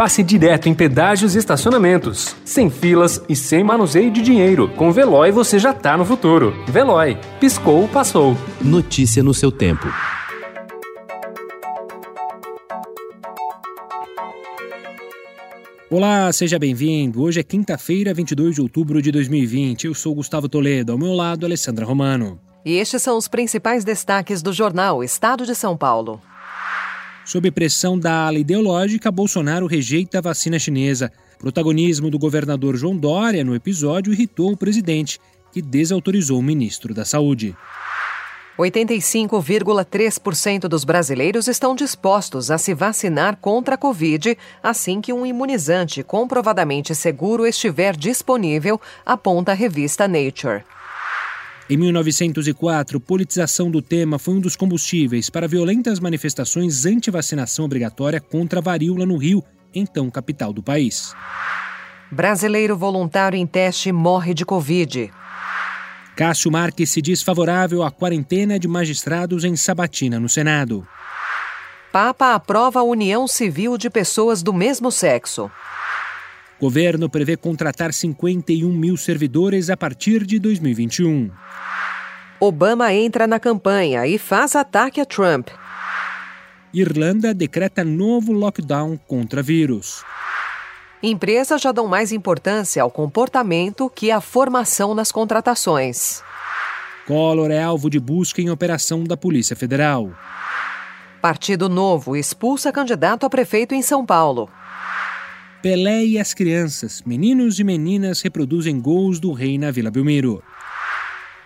passe direto em pedágios e estacionamentos. Sem filas e sem manuseio de dinheiro. Com Veloy você já tá no futuro. Veloy. Piscou, passou. Notícia no seu tempo. Olá, seja bem-vindo. Hoje é quinta-feira, 22 de outubro de 2020. Eu sou Gustavo Toledo, ao meu lado, Alessandra Romano. E estes são os principais destaques do jornal Estado de São Paulo. Sob pressão da ala ideológica, Bolsonaro rejeita a vacina chinesa. Protagonismo do governador João Dória no episódio irritou o presidente, que desautorizou o ministro da Saúde. 85,3% dos brasileiros estão dispostos a se vacinar contra a Covid assim que um imunizante comprovadamente seguro estiver disponível, aponta a revista Nature. Em 1904, politização do tema foi um dos combustíveis para violentas manifestações anti-vacinação obrigatória contra a varíola no Rio, então capital do país. Brasileiro voluntário em teste morre de Covid. Cássio Marques se diz favorável à quarentena de magistrados em Sabatina, no Senado. Papa aprova a união civil de pessoas do mesmo sexo. Governo prevê contratar 51 mil servidores a partir de 2021. Obama entra na campanha e faz ataque a Trump. Irlanda decreta novo lockdown contra vírus. Empresas já dão mais importância ao comportamento que à formação nas contratações. Collor é alvo de busca em operação da Polícia Federal. Partido Novo expulsa candidato a prefeito em São Paulo. Pelé e as crianças, meninos e meninas reproduzem gols do rei na Vila Belmiro.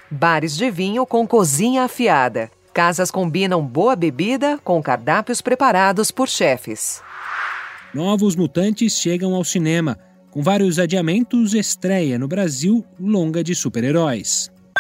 Bares de vinho com cozinha afiada. Casas combinam boa bebida com cardápios preparados por chefes. Novos Mutantes chegam ao cinema. Com vários adiamentos, estreia no Brasil longa de super-heróis.